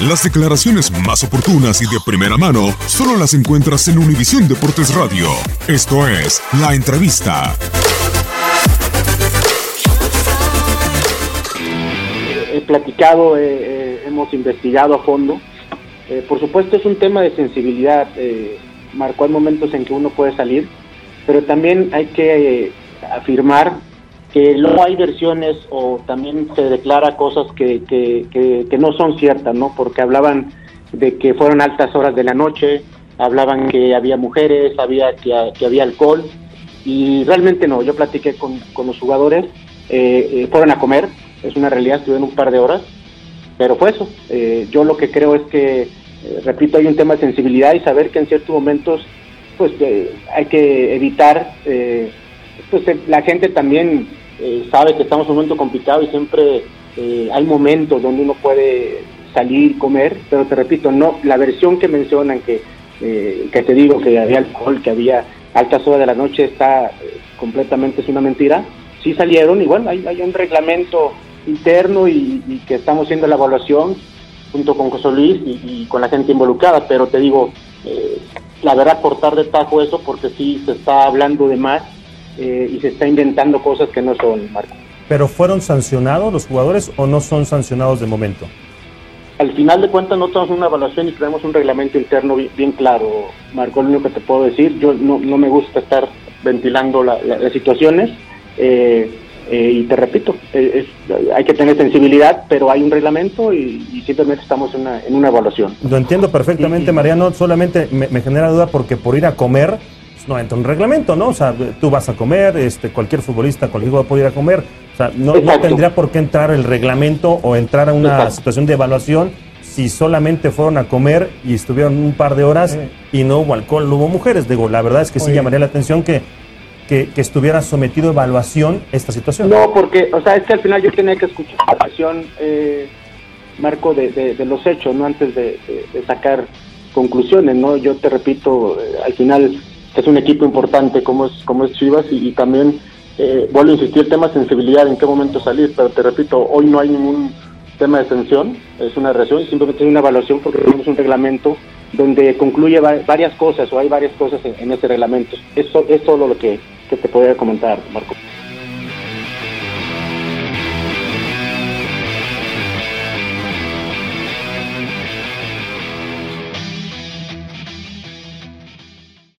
Las declaraciones más oportunas y de primera mano solo las encuentras en Univisión Deportes Radio. Esto es La Entrevista. He platicado, hemos investigado a fondo. Eh, por supuesto es un tema de sensibilidad. Eh, marcó momentos en que uno puede salir, pero también hay que eh, afirmar que luego hay versiones o también se declara cosas que, que, no son ciertas, ¿no? Porque hablaban de que fueron altas horas de la noche, hablaban que había mujeres, había que, había alcohol y realmente no. Yo platiqué con, los jugadores, eh, eh, fueron a comer, es una realidad, estuvieron un par de horas, pero fue eso. Eh, yo lo que creo es que, repito, hay un tema de sensibilidad y saber que en ciertos momentos pues hay que evitar, pues la gente también eh, sabe que estamos en un momento complicado y siempre eh, hay momentos donde uno puede salir, comer, pero te repito, no, la versión que mencionan que, eh, que te digo que había alcohol, que había altas horas de la noche está completamente es una mentira. Sí salieron y bueno, hay, un reglamento interno y, que estamos haciendo la evaluación junto con José Luis y, con la gente involucrada, pero te digo, la verdad cortar de tajo eso porque sí se está hablando de más eh, y se está inventando cosas que no son, Marco. ¿Pero fueron sancionados los jugadores o no son sancionados de momento? Al final de cuentas no tenemos una evaluación y tenemos un reglamento interno bien, claro, Marco, lo único que te puedo decir, yo no, no me gusta estar ventilando las situaciones eh, eh, y te repito, hay que tener sensibilidad, pero hay un reglamento y, simplemente estamos en una, en una, evaluación. Lo entiendo perfectamente, Mariano, solamente me, me genera duda porque por ir a comer no entra un reglamento, ¿no? O sea, tú vas a comer, este, cualquier futbolista, cualquier jugador puede ir a comer. O sea, no, tendría por qué entrar el reglamento o entrar a una situación de evaluación si solamente fueron a comer y estuvieron un par de horas y no hubo alcohol, no hubo mujeres. Digo, la verdad es que sí llamaría la atención que, que, estuviera sometido a evaluación esta situación. No, porque, o sea, es que al final yo tenía que escuchar la evaluación, eh, Marco, de, de, los hechos, ¿no? Antes de, sacar conclusiones, ¿no? Yo te repito, eh, al final es un equipo importante como es, como es Chivas y, también eh, vuelvo a insistir el tema de sensibilidad, en qué momento salir, pero te repito, hoy no hay ningún tema de sanción, es una reacción, simplemente es una evaluación porque tenemos un reglamento donde concluye varias cosas o hay varias cosas en, ese reglamento. Eso es solo lo que, que te podría comentar, Marco.